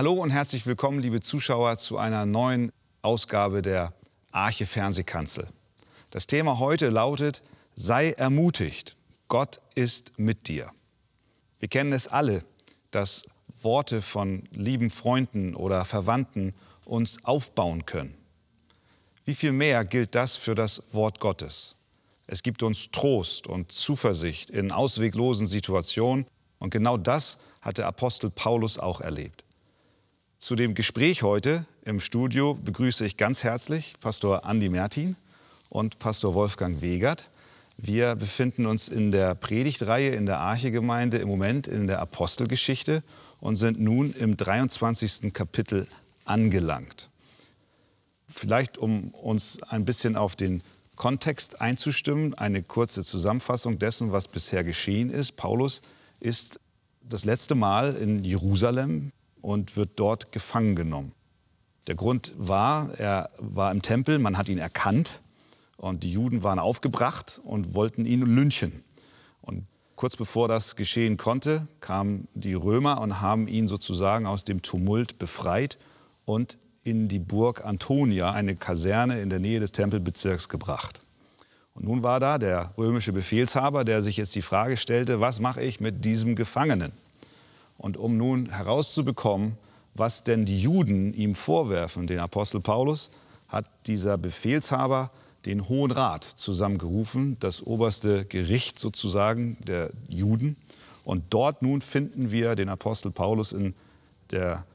Hallo und herzlich willkommen, liebe Zuschauer, zu einer neuen Ausgabe der Arche Fernsehkanzel. Das Thema heute lautet: Sei ermutigt, Gott ist mit dir. Wir kennen es alle, dass Worte von lieben Freunden oder Verwandten uns aufbauen können. Wie viel mehr gilt das für das Wort Gottes? Es gibt uns Trost und Zuversicht in ausweglosen Situationen und genau das hat der Apostel Paulus auch erlebt. Zu dem Gespräch heute im Studio begrüße ich ganz herzlich Pastor Andi Mertin und Pastor Wolfgang Wegert. Wir befinden uns in der Predigtreihe in der Archegemeinde im Moment in der Apostelgeschichte und sind nun im 23. Kapitel angelangt. Vielleicht, um uns ein bisschen auf den Kontext einzustimmen, eine kurze Zusammenfassung dessen, was bisher geschehen ist. Paulus ist das letzte Mal in Jerusalem und wird dort gefangen genommen. Der Grund war, er war im Tempel, man hat ihn erkannt und die Juden waren aufgebracht und wollten ihn lynchen. Und kurz bevor das geschehen konnte, kamen die Römer und haben ihn sozusagen aus dem Tumult befreit und in die Burg Antonia, eine Kaserne in der Nähe des Tempelbezirks, gebracht. Und nun war da der römische Befehlshaber, der sich jetzt die Frage stellte, was mache ich mit diesem Gefangenen? Und um nun herauszubekommen, was denn die Juden ihm vorwerfen, den Apostel Paulus, hat dieser Befehlshaber den Hohen Rat zusammengerufen, das oberste Gericht sozusagen der Juden. Und dort nun finden wir den Apostel Paulus in der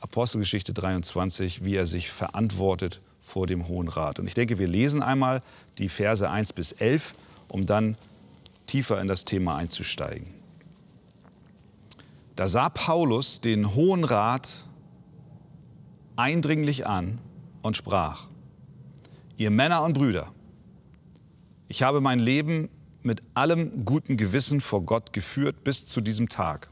Apostelgeschichte 23, wie er sich verantwortet vor dem Hohen Rat. Und ich denke, wir lesen einmal die Verse 1 bis 11, um dann tiefer in das Thema einzusteigen. Da sah Paulus den Hohen Rat eindringlich an und sprach, ihr Männer und Brüder, ich habe mein Leben mit allem guten Gewissen vor Gott geführt bis zu diesem Tag.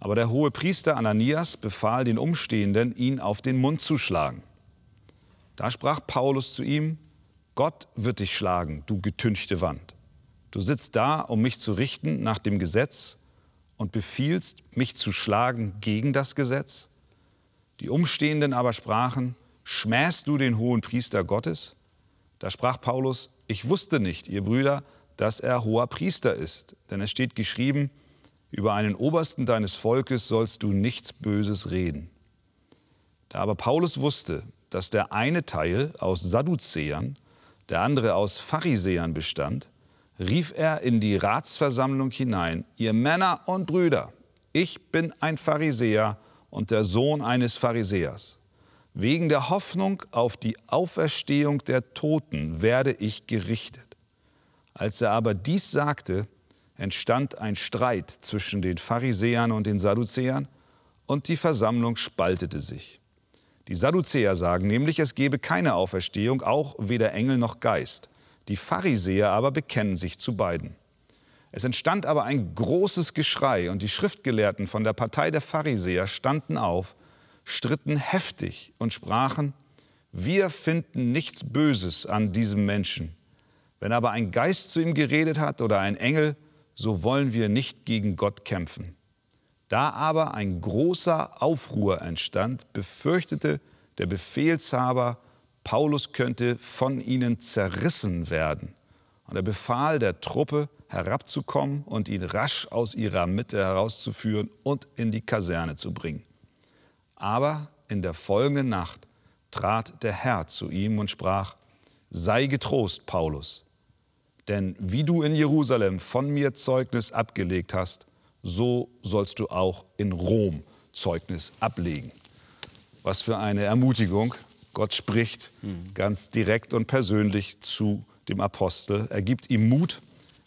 Aber der hohe Priester Ananias befahl den Umstehenden, ihn auf den Mund zu schlagen. Da sprach Paulus zu ihm, Gott wird dich schlagen, du getünchte Wand. Du sitzt da, um mich zu richten nach dem Gesetz und befiehlst, mich zu schlagen gegen das Gesetz? Die Umstehenden aber sprachen, schmähst du den hohen Priester Gottes? Da sprach Paulus, ich wusste nicht, ihr Brüder, dass er hoher Priester ist, denn es steht geschrieben, über einen Obersten deines Volkes sollst du nichts Böses reden. Da aber Paulus wusste, dass der eine Teil aus Sadduzäern, der andere aus Pharisäern bestand, rief er in die Ratsversammlung hinein, ihr Männer und Brüder, ich bin ein Pharisäer und der Sohn eines Pharisäers. Wegen der Hoffnung auf die Auferstehung der Toten werde ich gerichtet. Als er aber dies sagte, entstand ein Streit zwischen den Pharisäern und den Sadduzäern und die Versammlung spaltete sich. Die Sadduzäer sagen nämlich, es gebe keine Auferstehung, auch weder Engel noch Geist. Die Pharisäer aber bekennen sich zu beiden. Es entstand aber ein großes Geschrei und die Schriftgelehrten von der Partei der Pharisäer standen auf, stritten heftig und sprachen, wir finden nichts Böses an diesem Menschen. Wenn aber ein Geist zu ihm geredet hat oder ein Engel, so wollen wir nicht gegen Gott kämpfen. Da aber ein großer Aufruhr entstand, befürchtete der Befehlshaber, Paulus könnte von ihnen zerrissen werden. Und er befahl der Truppe, herabzukommen und ihn rasch aus ihrer Mitte herauszuführen und in die Kaserne zu bringen. Aber in der folgenden Nacht trat der Herr zu ihm und sprach, Sei getrost, Paulus, denn wie du in Jerusalem von mir Zeugnis abgelegt hast, so sollst du auch in Rom Zeugnis ablegen. Was für eine Ermutigung. Gott spricht ganz direkt und persönlich zu dem Apostel. Er gibt ihm Mut,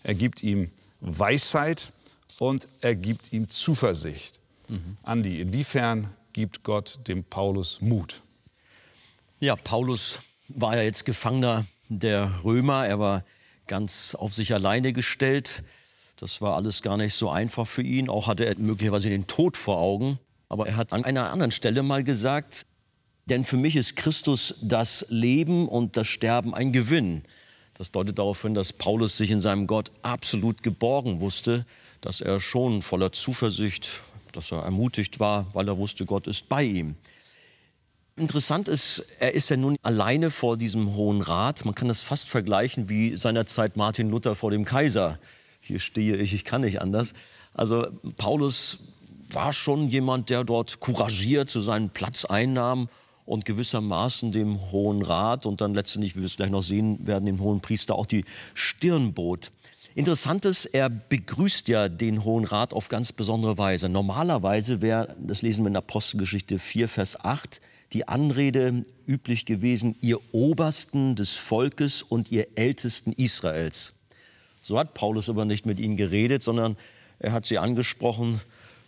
er gibt ihm Weisheit und er gibt ihm Zuversicht. Mhm. Andi, inwiefern gibt Gott dem Paulus Mut? Ja, Paulus war ja jetzt Gefangener der Römer. Er war ganz auf sich alleine gestellt. Das war alles gar nicht so einfach für ihn. Auch hatte er möglicherweise den Tod vor Augen. Aber er hat an einer anderen Stelle mal gesagt, denn für mich ist Christus das Leben und das Sterben ein Gewinn. Das deutet darauf hin, dass Paulus sich in seinem Gott absolut geborgen wusste, dass er schon voller Zuversicht dass er ermutigt war, weil er wusste, Gott ist bei ihm. Interessant ist, er ist ja nun alleine vor diesem Hohen Rat. Man kann das fast vergleichen wie seinerzeit Martin Luther vor dem Kaiser. Hier stehe ich, ich kann nicht anders. Also Paulus war schon jemand, der dort couragiert zu seinem Platz einnahm und gewissermaßen dem Hohen Rat und dann letztendlich, wie wir es gleich noch sehen werden, dem Hohen Priester auch die Stirn bot. Interessant ist, er begrüßt ja den Hohen Rat auf ganz besondere Weise. Normalerweise wäre, das lesen wir in Apostelgeschichte 4, Vers 8, die Anrede üblich gewesen, ihr Obersten des Volkes und ihr Ältesten Israels. So hat Paulus aber nicht mit ihnen geredet, sondern er hat sie angesprochen,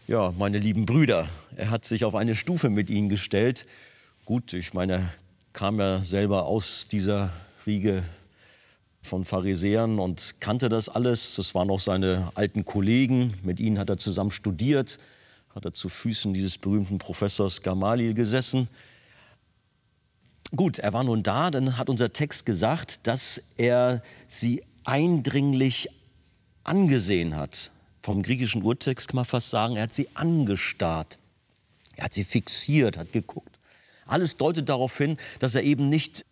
ja, meine lieben Brüder. Er hat sich auf eine Stufe mit ihnen gestellt. Gut, ich meine, kam ja selber aus dieser Riege von Pharisäern und kannte das alles. Das waren auch seine alten Kollegen. Mit ihnen hat er zusammen studiert, hat er zu Füßen dieses berühmten Professors Gamaliel gesessen. Gut, er war nun da, dann hat unser Text gesagt, dass er sie eindringlich angesehen hat. Vom griechischen Urtext kann man fast sagen, er hat sie angestarrt. Er hat sie fixiert, hat geguckt. Alles deutet darauf hin, dass er eben nicht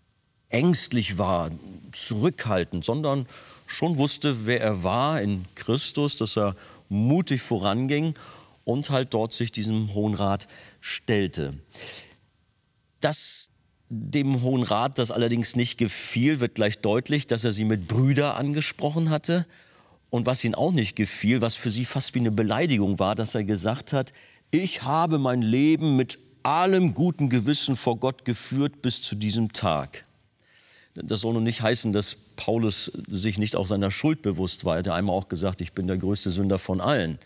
ängstlich war, zurückhaltend, sondern schon wusste, wer er war in Christus, dass er mutig voranging und halt dort sich diesem Hohen Rat stellte. Dass dem Hohen Rat das allerdings nicht gefiel, wird gleich deutlich, dass er sie mit Brüder angesprochen hatte. Und was ihnen auch nicht gefiel, was für sie fast wie eine Beleidigung war, dass er gesagt hat, ich habe mein Leben mit allem guten Gewissen vor Gott geführt bis zu diesem Tag. Das soll nun nicht heißen, dass Paulus sich nicht auch seiner Schuld bewusst war. Er hat einmal auch gesagt, ich bin der größte Sünder von allen.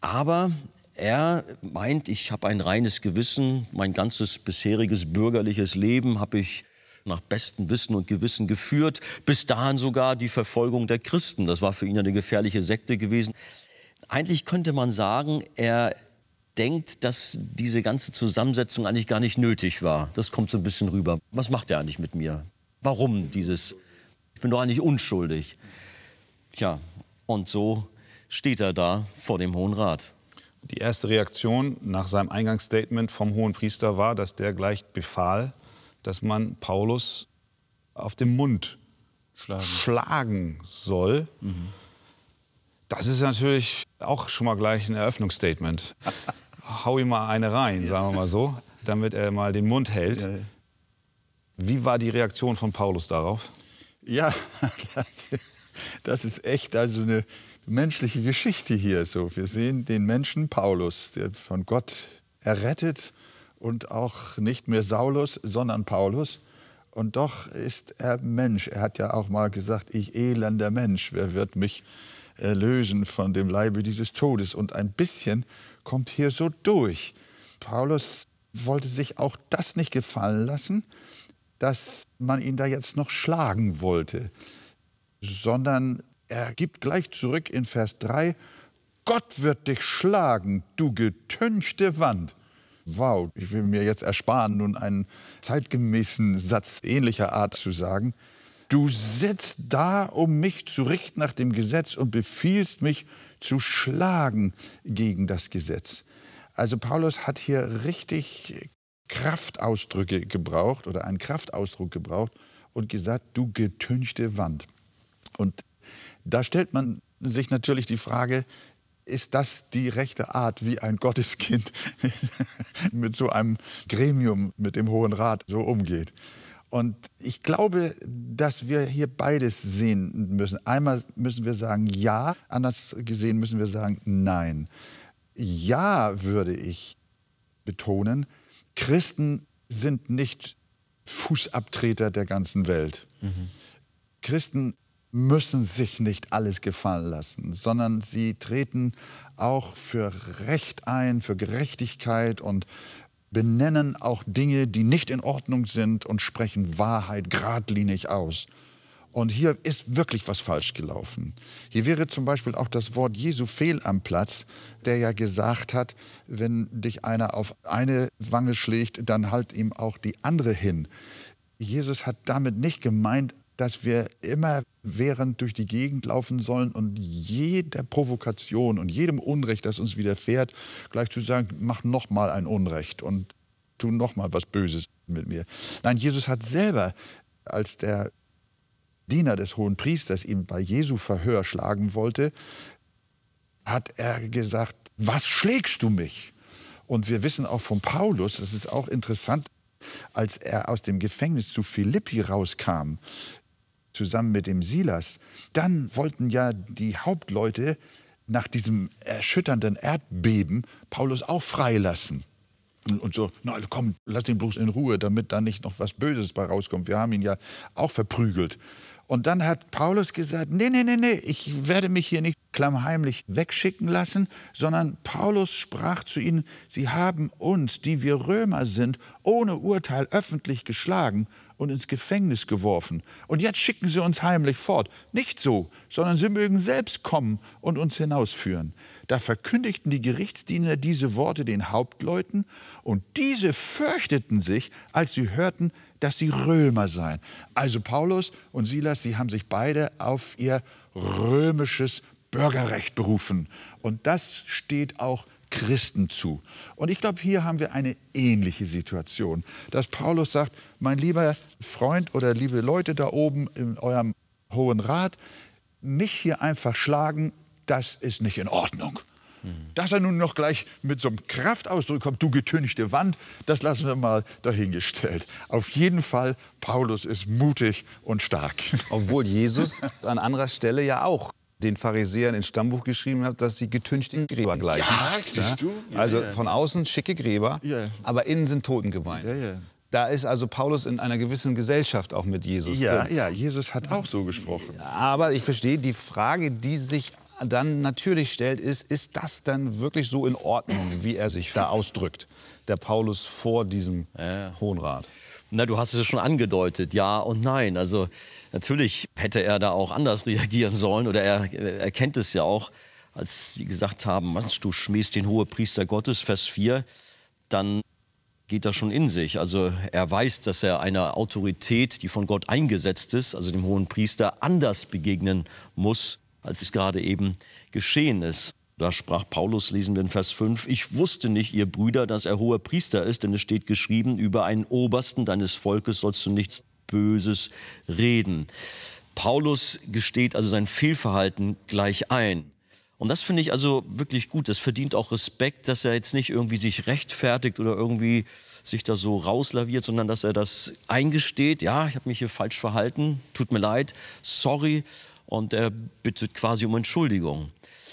Aber er meint, ich habe ein reines Gewissen, mein ganzes bisheriges bürgerliches Leben habe ich nach bestem Wissen und Gewissen geführt, bis dahin sogar die Verfolgung der Christen. Das war für ihn eine gefährliche Sekte gewesen. Eigentlich könnte man sagen, er denkt, dass diese ganze Zusammensetzung eigentlich gar nicht nötig war. Das kommt so ein bisschen rüber. Was macht er eigentlich mit mir? Warum dieses? Ich bin doch eigentlich unschuldig. Tja, und so steht er da vor dem Hohen Rat. Die erste Reaktion nach seinem Eingangsstatement vom Hohen Priester war, dass der gleich befahl, dass man Paulus auf den Mund schlagen, schlagen soll. Mhm. Das ist natürlich auch schon mal gleich ein Eröffnungsstatement. Hau ihm mal eine rein, sagen wir mal so, damit er mal den Mund hält. Wie war die Reaktion von Paulus darauf? Ja, das ist echt also eine menschliche Geschichte hier. So, wir sehen den Menschen Paulus, der von Gott errettet und auch nicht mehr Saulus, sondern Paulus. Und doch ist er Mensch. Er hat ja auch mal gesagt, ich elender Mensch, wer wird mich erlösen von dem Leibe dieses Todes? Und ein bisschen kommt hier so durch. Paulus wollte sich auch das nicht gefallen lassen, dass man ihn da jetzt noch schlagen wollte, sondern er gibt gleich zurück in Vers 3, Gott wird dich schlagen, du getünchte Wand. Wow, ich will mir jetzt ersparen, nun einen zeitgemäßen Satz ähnlicher Art zu sagen. Du sitzt da, um mich zu richten nach dem Gesetz und befiehlst mich zu schlagen gegen das Gesetz. Also Paulus hat hier richtig Kraftausdrücke gebraucht oder einen Kraftausdruck gebraucht und gesagt, du getünchte Wand. Und da stellt man sich natürlich die Frage, ist das die rechte Art, wie ein Gotteskind mit so einem Gremium, mit dem Hohen Rat so umgeht? Und ich glaube, dass wir hier beides sehen müssen. Einmal müssen wir sagen ja, anders gesehen müssen wir sagen nein. Ja würde ich betonen, Christen sind nicht Fußabtreter der ganzen Welt. Mhm. Christen müssen sich nicht alles gefallen lassen, sondern sie treten auch für Recht ein, für Gerechtigkeit und benennen auch Dinge, die nicht in Ordnung sind und sprechen Wahrheit geradlinig aus. Und hier ist wirklich was falsch gelaufen. Hier wäre zum Beispiel auch das Wort Jesu fehl am Platz, der ja gesagt hat, wenn dich einer auf eine Wange schlägt, dann halt ihm auch die andere hin. Jesus hat damit nicht gemeint, dass wir immer während durch die Gegend laufen sollen und jeder Provokation und jedem Unrecht, das uns widerfährt, gleich zu sagen, mach noch mal ein Unrecht und tu noch mal was Böses mit mir. Nein, Jesus hat selber, als der Diener des hohen Priesters ihn bei Jesu Verhör schlagen wollte, hat er gesagt, was schlägst du mich? Und wir wissen auch von Paulus, das ist auch interessant, als er aus dem Gefängnis zu Philippi rauskam, zusammen mit dem Silas, dann wollten ja die Hauptleute nach diesem erschütternden Erdbeben Paulus auch freilassen. Und so, na komm, lass ihn bloß in Ruhe, damit da nicht noch was Böses bei rauskommt. Wir haben ihn ja auch verprügelt. Und dann hat Paulus gesagt, nee, nee, nee, nee, ich werde mich hier nicht klammheimlich wegschicken lassen, sondern Paulus sprach zu ihnen, sie haben uns, die wir Römer sind, ohne Urteil öffentlich geschlagen und ins Gefängnis geworfen. Und jetzt schicken sie uns heimlich fort. Nicht so, sondern sie mögen selbst kommen und uns hinausführen. Da verkündigten die Gerichtsdiener diese Worte den Hauptleuten, und diese fürchteten sich, als sie hörten, dass sie Römer seien. Also Paulus und Silas, sie haben sich beide auf ihr römisches Bürgerrecht berufen. Und das steht auch Christen zu. Und ich glaube, hier haben wir eine ähnliche Situation, dass Paulus sagt, mein lieber Freund oder liebe Leute da oben in eurem Hohen Rat, mich hier einfach schlagen, das ist nicht in Ordnung. Dass er nun noch gleich mit so einem Kraftausdruck kommt, du getünchte Wand, das lassen wir mal dahingestellt. Auf jeden Fall, Paulus ist mutig und stark. Obwohl Jesus an anderer Stelle ja auch den Pharisäern ins Stammbuch geschrieben hat, dass sie getünchte Gräber gleichen. Ja, siehst du? Ja, also ja. von außen schicke Gräber, Ja. aber innen sind Totengebeine. Ja, ja. Da ist also Paulus in einer gewissen Gesellschaft auch mit Jesus. Ja, drin. ja, Jesus hat auch so gesprochen. Aber ich verstehe, die Frage, die sich dann natürlich stellt, ist, ist das dann wirklich so in Ordnung, wie er sich da ausdrückt, der Paulus vor diesem Hohen Rat? Na, du hast es ja schon angedeutet, ja und nein. Also natürlich hätte er da auch anders reagieren sollen oder er, er kennt es ja auch, als sie gesagt haben, Mensch, du schmähst den Hohepriester Gottes, Vers 4, dann geht das schon in sich. Also er weiß, dass er einer Autorität, die von Gott eingesetzt ist, also dem hohen Priester, anders begegnen muss, als es gerade eben geschehen ist. Da sprach Paulus, lesen wir in Vers 5, ich wusste nicht, ihr Brüder, dass er hoher Priester ist, denn es steht geschrieben, über einen Obersten deines Volkes sollst du nichts Böses reden. Paulus gesteht also sein Fehlverhalten gleich ein. Und das finde ich also wirklich gut. Das verdient auch Respekt, dass er jetzt nicht irgendwie sich rechtfertigt oder irgendwie sich da so rauslaviert, sondern dass er das eingesteht. Ja, ich habe mich hier falsch verhalten. Tut mir leid. Sorry. Und er bittet quasi um Entschuldigung.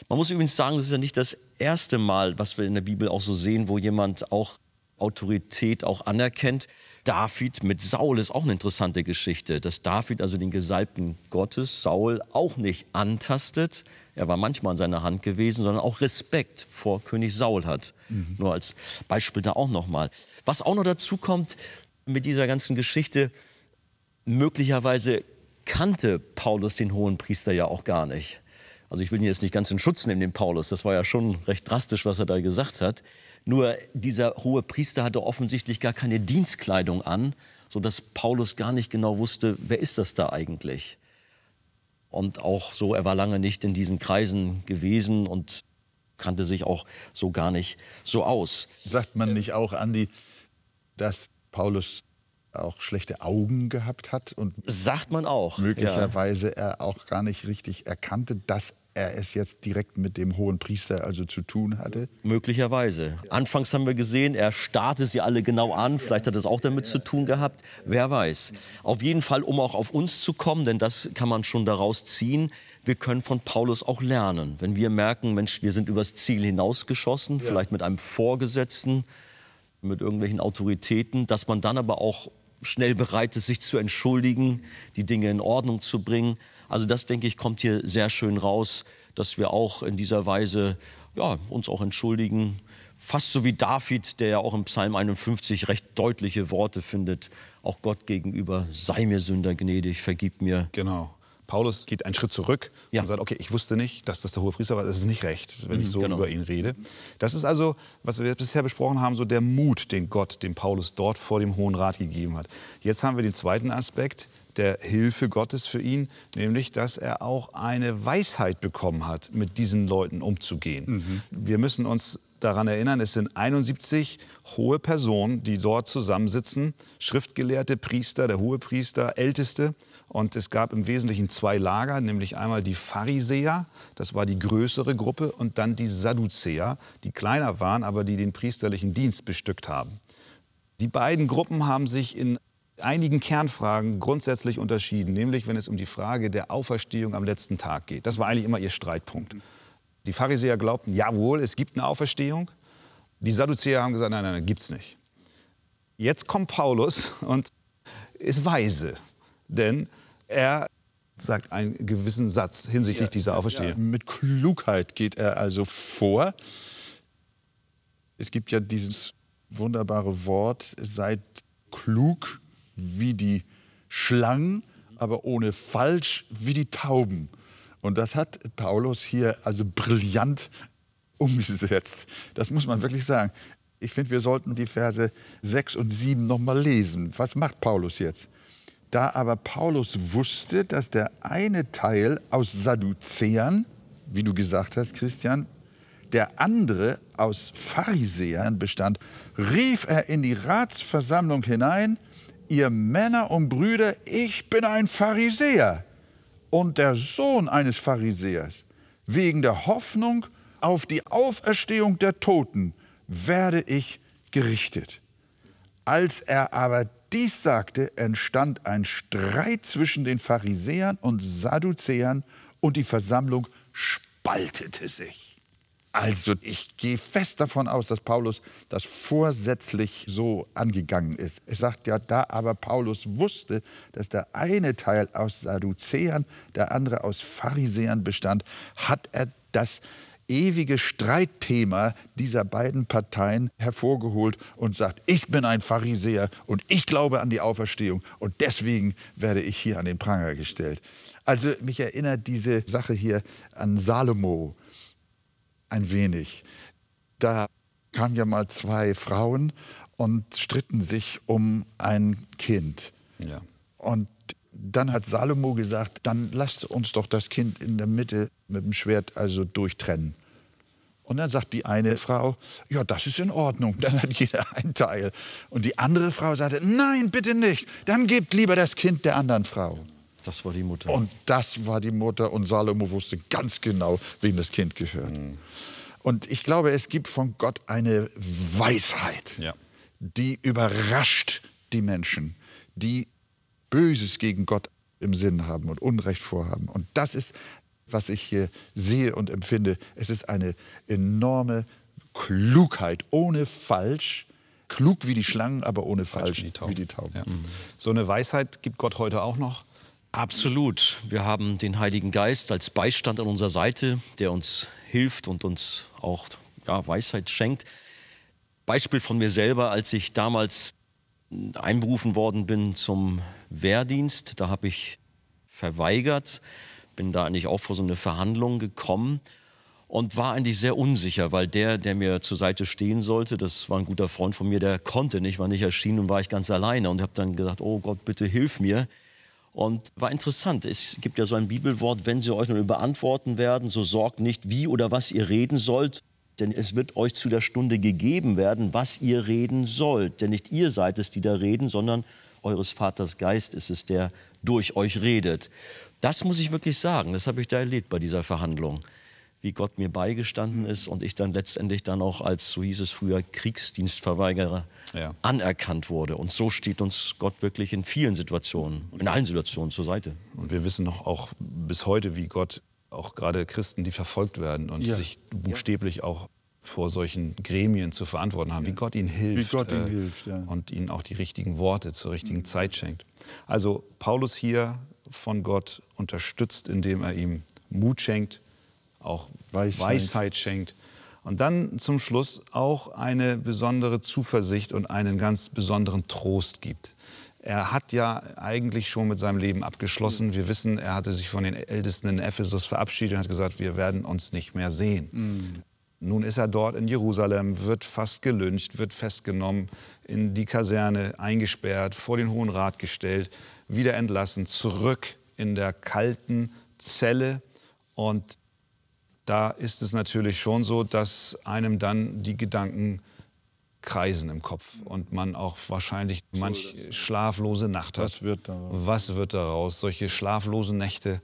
Man muss übrigens sagen, das ist ja nicht das erste Mal, was wir in der Bibel auch so sehen, wo jemand auch Autorität auch anerkennt. David mit Saul ist auch eine interessante Geschichte, dass David also den Gesalbten Gottes, Saul, auch nicht antastet. Er war manchmal an seiner Hand gewesen, sondern auch Respekt vor König Saul hat. Nur als Beispiel da auch nochmal. Was auch noch dazu kommt mit dieser ganzen Geschichte, möglicherweise kannte Paulus den hohen Priester ja auch gar nicht. Also ich will ihn jetzt nicht ganz in Schutz nehmen, den Paulus. Das war ja schon recht drastisch, was er da gesagt hat. Nur dieser hohe Priester hatte offensichtlich gar keine Dienstkleidung an, sodass Paulus gar nicht genau wusste, wer ist das da eigentlich. Und auch so, er war lange nicht in diesen Kreisen gewesen und kannte sich auch so gar nicht so aus. Sagt man nicht auch, Andi, dass Paulus auch schlechte Augen gehabt hat und Sagt man auch. Ja. möglicherweise er auch gar nicht richtig erkannte, dass er es jetzt direkt mit dem hohen Priester also zu tun hatte? Möglicherweise. Anfangs haben wir gesehen, er starrte sie alle genau an. Vielleicht hat das auch damit zu tun gehabt. Wer weiß. Auf jeden Fall, um auch auf uns zu kommen, denn das kann man schon daraus ziehen. Wir können von Paulus auch lernen. Wenn wir merken, Mensch, wir sind übers Ziel hinausgeschossen, vielleicht mit einem Vorgesetzten, mit irgendwelchen Autoritäten, dass man dann aber auch schnell bereit ist, sich zu entschuldigen, die Dinge in Ordnung zu bringen. Also das, denke ich, kommt hier sehr schön raus, dass wir auch in dieser Weise ja, uns auch entschuldigen. Fast so wie David, der ja auch im Psalm 51 recht deutliche Worte findet, auch Gott gegenüber, sei mir Sünder gnädig, vergib mir. Genau. Paulus geht einen Schritt zurück Ja. und sagt, okay, ich wusste nicht, dass das der hohe Priester war. Das ist nicht recht, wenn ich so genau. über ihn rede. Das ist also, was wir bisher besprochen haben, so der Mut, den Gott dem Paulus dort vor dem Hohen Rat gegeben hat. Jetzt haben wir den zweiten Aspekt, der Hilfe Gottes für ihn, nämlich dass er auch eine Weisheit bekommen hat, mit diesen Leuten umzugehen. Mhm. Wir müssen uns daran erinnern, es sind 71 hohe Personen, die dort zusammensitzen, Schriftgelehrte, Priester, der Hohepriester, Älteste. Und es gab im Wesentlichen zwei Lager, nämlich einmal die Pharisäer, das war die größere Gruppe, und dann die Sadduzäer, die kleiner waren, aber die den priesterlichen Dienst bestückt haben. Die beiden Gruppen haben sich in einigen Kernfragen grundsätzlich unterschieden, nämlich wenn es um die Frage der Auferstehung am letzten Tag geht. Das war eigentlich immer ihr Streitpunkt. Die Pharisäer glaubten, jawohl, es gibt eine Auferstehung. Die Sadduzäer haben gesagt, nein, nein, nein, gibt's nicht. Jetzt kommt Paulus und ist weise, denn er sagt einen gewissen Satz hinsichtlich ja, dieser Auferstehung. Ja, mit Klugheit geht er also vor. Es gibt ja dieses wunderbare Wort, seid klug wie die Schlangen, aber ohne falsch wie die Tauben. Und das hat Paulus hier also brillant umgesetzt. Das muss man wirklich sagen. Ich finde, wir sollten die Verse 6 und 7 nochmal lesen. Was macht Paulus jetzt? Da aber Paulus wusste, dass der eine Teil aus Sadduzäern, wie du gesagt hast, Christian, der andere aus Pharisäern bestand, rief er in die Ratsversammlung hinein, ihr Männer und Brüder, ich bin ein Pharisäer und der Sohn eines Pharisäers. Wegen der Hoffnung auf die Auferstehung der Toten werde ich gerichtet. Als er aber dies sagte, entstand ein Streit zwischen den Pharisäern und Sadduzäern und die Versammlung spaltete sich. Also ich gehe fest davon aus, dass Paulus das vorsätzlich so angegangen ist. Es sagt ja, da aber Paulus wusste, dass der eine Teil aus Sadduzäern, der andere aus Pharisäern bestand, hat er das ewige Streitthema dieser beiden Parteien hervorgeholt und sagt, ich bin ein Pharisäer und ich glaube an die Auferstehung und deswegen werde ich hier an den Pranger gestellt. Also mich erinnert diese Sache hier an Salomo ein wenig. Da kamen ja mal zwei Frauen und stritten sich um ein Kind. Ja. Und dann hat Salomo gesagt, dann lasst uns doch das Kind in der Mitte mit dem Schwert also durchtrennen. Und dann sagt die eine Frau, ja, das ist in Ordnung, dann hat jeder einen Teil. Und die andere Frau sagte, nein, bitte nicht, dann gebt lieber das Kind der anderen Frau. Das war die Mutter. Und das war die Mutter und Salomo wusste ganz genau, wem das Kind gehört. Mhm. Und ich glaube, es gibt von Gott eine Weisheit, ja. die überrascht die Menschen, die Böses gegen Gott im Sinn haben und Unrecht vorhaben. Und das ist, was ich hier sehe und empfinde. Es ist eine enorme Klugheit, ohne Falsch, klug wie die Schlangen, aber ohne falsch, falsch wie die Tauben. Wie die Tauben. Ja. So eine Weisheit gibt Gott heute auch noch. Absolut. Wir haben den Heiligen Geist als Beistand an unserer Seite, der uns hilft und uns auch ja, Weisheit schenkt. Beispiel von mir selber, als ich damals einberufen worden bin zum Wehrdienst, da habe ich verweigert, bin da eigentlich auch vor so eine Verhandlung gekommen und war eigentlich sehr unsicher, weil der, der mir zur Seite stehen sollte, das war ein guter Freund von mir, der konnte nicht, war nicht erschienen und war ich ganz alleine und habe dann gesagt, oh Gott, bitte hilf mir. Und war interessant. Es gibt ja so ein Bibelwort, wenn sie euch nur beantworten werden, so sorgt nicht, wie oder was ihr reden sollt, denn es wird euch zu der Stunde gegeben werden, was ihr reden sollt. Denn nicht ihr seid es, die da reden, sondern eures Vaters Geist ist es, der durch euch redet. Das muss ich wirklich sagen, das habe ich da erlebt bei dieser Verhandlung wie Gott mir beigestanden ist und ich dann letztendlich dann auch als, so hieß es früher, Kriegsdienstverweigerer ja. anerkannt wurde. Und so steht uns Gott wirklich in vielen Situationen, in allen Situationen zur Seite. Und wir wissen noch auch bis heute, wie Gott auch gerade Christen, die verfolgt werden und ja. sich buchstäblich auch vor solchen Gremien zu verantworten haben, wie Gott ihnen hilft, wie Gott ihnen äh, hilft ja. und ihnen auch die richtigen Worte zur richtigen Zeit schenkt. Also Paulus hier von Gott unterstützt, indem er ihm Mut schenkt, auch Weisheit. Weisheit schenkt. Und dann zum Schluss auch eine besondere Zuversicht und einen ganz besonderen Trost gibt. Er hat ja eigentlich schon mit seinem Leben abgeschlossen. Wir wissen, er hatte sich von den Ältesten in Ephesus verabschiedet und hat gesagt, wir werden uns nicht mehr sehen. Mhm. Nun ist er dort in Jerusalem, wird fast gelyncht, wird festgenommen, in die Kaserne eingesperrt, vor den Hohen Rat gestellt, wieder entlassen, zurück in der kalten Zelle. Und da ist es natürlich schon so, dass einem dann die Gedanken kreisen im Kopf und man auch wahrscheinlich manch schlaflose Nacht hat. Was wird daraus? Was wird daraus? Solche schlaflosen Nächte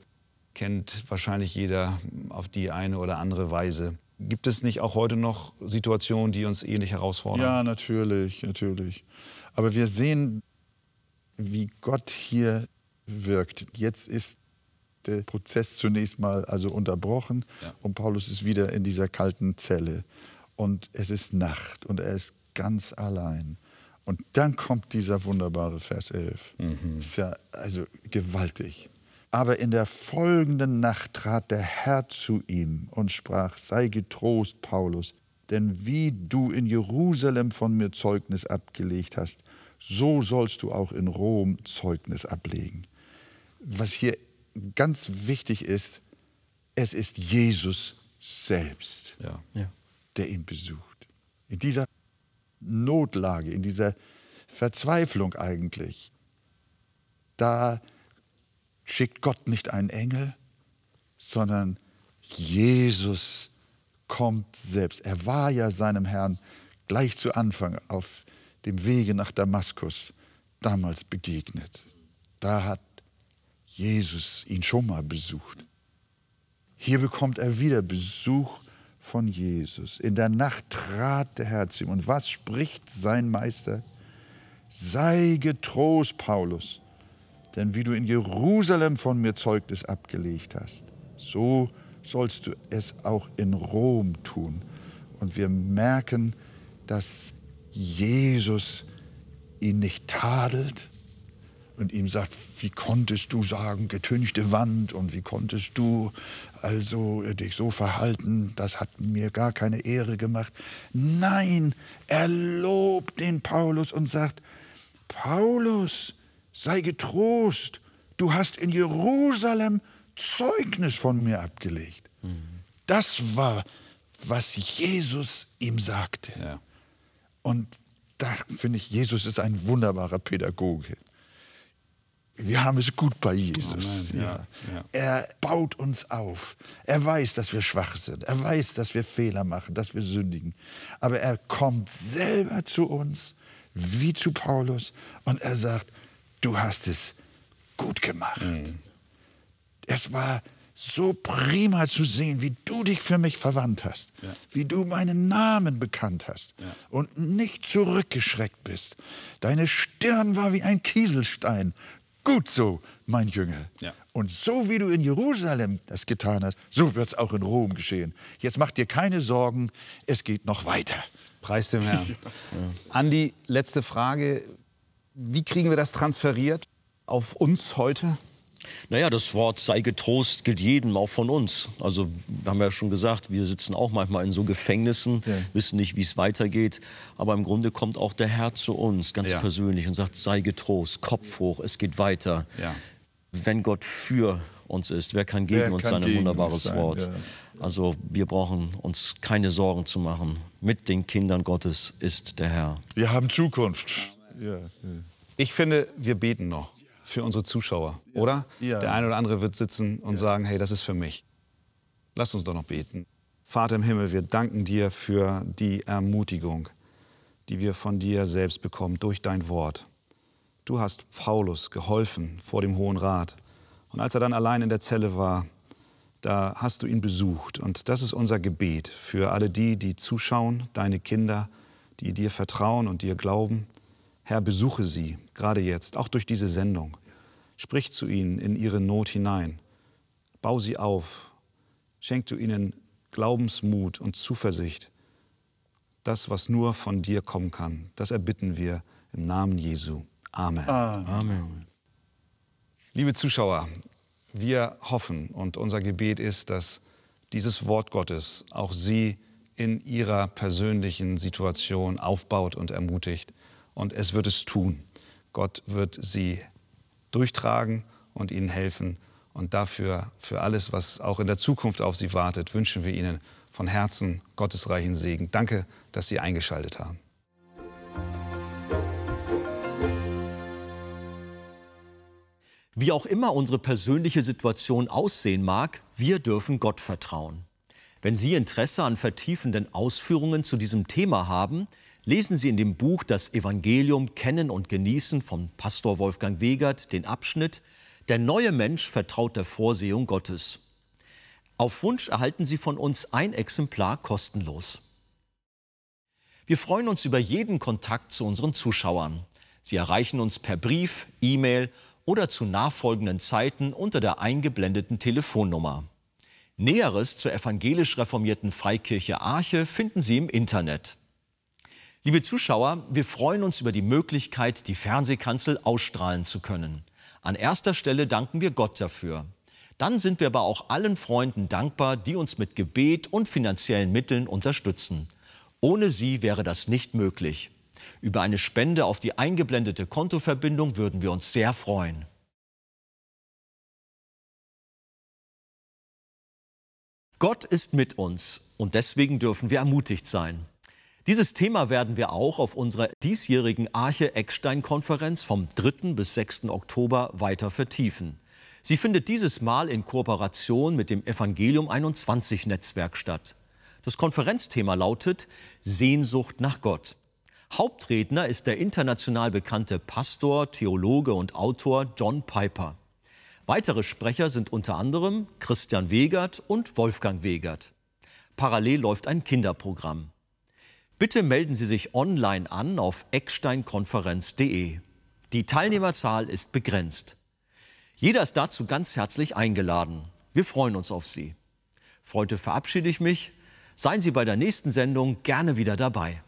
kennt wahrscheinlich jeder auf die eine oder andere Weise. Gibt es nicht auch heute noch Situationen, die uns ähnlich herausfordern? Ja, natürlich, natürlich. Aber wir sehen, wie Gott hier wirkt. Jetzt ist der Prozess zunächst mal also unterbrochen Ja. und Paulus ist wieder in dieser kalten Zelle und es ist Nacht und er ist ganz allein. Und dann kommt dieser wunderbare Vers 11. Ist ja also gewaltig. Aber in der folgenden Nacht trat der Herr zu ihm und sprach, sei getrost, Paulus, denn wie du in Jerusalem von mir Zeugnis abgelegt hast, so sollst du auch in Rom Zeugnis ablegen. Was hier ganz wichtig ist, es ist Jesus selbst, Ja. Ja. der ihn besucht. In dieser Notlage, in dieser Verzweiflung eigentlich, da schickt Gott nicht einen Engel, sondern Jesus kommt selbst. Er war ja seinem Herrn gleich zu Anfang auf dem Wege nach Damaskus damals begegnet. Da hat Jesus ihn schon mal besucht. Hier bekommt er wieder Besuch von Jesus. In der Nacht trat der Herr zu ihm. Und was spricht sein Meister? Sei getrost, Paulus, denn wie du in Jerusalem von mir Zeugnis abgelegt hast, so sollst du es auch in Rom tun. Und wir merken, dass Jesus ihn nicht tadelt, und ihm sagt, wie konntest du sagen, getünchte Wand und wie konntest du also dich so verhalten, das hat mir gar keine Ehre gemacht. Nein, er lobt den Paulus und sagt, Paulus, sei getrost, du hast in Jerusalem Zeugnis von mir abgelegt. Das war, was Jesus ihm sagte. Ja. Und da finde ich, Jesus ist ein wunderbarer Pädagoge. Wir haben es gut bei Jesus. Ja, ja. ja. Er baut uns auf. Er weiß, dass wir schwach sind. Er weiß, dass wir Fehler machen, dass wir sündigen. Aber er kommt selber zu uns, wie zu Paulus, und er sagt, du hast es gut gemacht. Mhm. Es war so prima zu sehen, wie du dich für mich verwandt hast, Ja. wie du meinen Namen bekannt hast Ja. und nicht zurückgeschreckt bist. Deine Stirn war wie ein Kieselstein. Gut so, mein Jünger. Ja. Und so wie du in Jerusalem das getan hast, so wird es auch in Rom geschehen. Jetzt mach dir keine Sorgen, es geht noch weiter. Preis dem Herrn. Andi, letzte Frage. Wie kriegen wir das transferiert auf uns heute? Naja, das Wort sei getrost gilt jedem, auch von uns. Also wir haben ja schon gesagt, wir sitzen auch manchmal in so Gefängnissen, Ja. wissen nicht, wie es weitergeht. Aber im Grunde kommt auch der Herr zu uns ganz Ja. persönlich und sagt, sei getrost, Kopf hoch, es geht weiter. Ja. Wenn Gott für uns ist, wer kann gegen Wer uns kann sein? Ein wunderbares sein, Wort. ja. Also wir brauchen uns keine Sorgen zu machen. Mit den Kindern Gottes ist der Herr. Wir haben Zukunft. Ja, ja. Ich finde, wir beten noch für unsere Zuschauer, oder? Ja. Der eine oder andere wird sitzen und sagen, hey, das ist für mich. Lass uns doch noch beten. Vater im Himmel, wir danken dir für die Ermutigung, die wir von dir selbst bekommen durch dein Wort. Du hast Paulus geholfen vor dem Hohen Rat. Und als er dann allein in der Zelle war, da hast du ihn besucht. Und das ist unser Gebet für alle die, die zuschauen, deine Kinder, die dir vertrauen und dir glauben. Herr, besuche sie, gerade jetzt, auch durch diese Sendung. Sprich zu ihnen in ihre Not hinein. Bau sie auf. Schenk du ihnen Glaubensmut und Zuversicht. Das, was nur von dir kommen kann, das erbitten wir im Namen Jesu. Amen. Amen. Liebe Zuschauer, wir hoffen und unser Gebet ist, dass dieses Wort Gottes auch Sie in Ihrer persönlichen Situation aufbaut und ermutigt. Und es wird es tun. Gott wird Sie durchtragen und Ihnen helfen. Und dafür, für alles, was auch in der Zukunft auf Sie wartet, wünschen wir Ihnen von Herzen gottesreichen Segen. Danke, dass Sie eingeschaltet haben. Wie auch immer unsere persönliche Situation aussehen mag, wir dürfen Gott vertrauen. Wenn Sie Interesse an vertiefenden Ausführungen zu diesem Thema haben, lesen Sie in dem Buch Das Evangelium Kennen und Genießen von Pastor Wolfgang Wegert den Abschnitt Der neue Mensch vertraut der Vorsehung Gottes. Auf Wunsch erhalten Sie von uns ein Exemplar kostenlos. Wir freuen uns über jeden Kontakt zu unseren Zuschauern. Sie erreichen uns per Brief, E-Mail oder zu nachfolgenden Zeiten unter der eingeblendeten Telefonnummer. Näheres zur evangelisch reformierten Freikirche Arche finden Sie im Internet. Liebe Zuschauer, wir freuen uns über die Möglichkeit, die Fernsehkanzel ausstrahlen zu können. An erster Stelle danken wir Gott dafür. Dann sind wir aber auch allen Freunden dankbar, die uns mit Gebet und finanziellen Mitteln unterstützen. Ohne sie wäre das nicht möglich. Über eine Spende auf die eingeblendete Kontoverbindung würden wir uns sehr freuen. Gott ist mit uns und deswegen dürfen wir ermutigt sein. Dieses Thema werden wir auch auf unserer diesjährigen Arche-Eckstein-Konferenz vom 3. bis 6. Oktober weiter vertiefen. Sie findet dieses Mal in Kooperation mit dem Evangelium 21 Netzwerk statt. Das Konferenzthema lautet Sehnsucht nach Gott. Hauptredner ist der international bekannte Pastor, Theologe und Autor John Piper. Weitere Sprecher sind unter anderem Christian Wegert und Wolfgang Wegert. Parallel läuft ein Kinderprogramm. Bitte melden Sie sich online an auf ecksteinkonferenz.de. Die Teilnehmerzahl ist begrenzt. Jeder ist dazu ganz herzlich eingeladen. Wir freuen uns auf Sie. Für heute verabschiede ich mich. Seien Sie bei der nächsten Sendung gerne wieder dabei.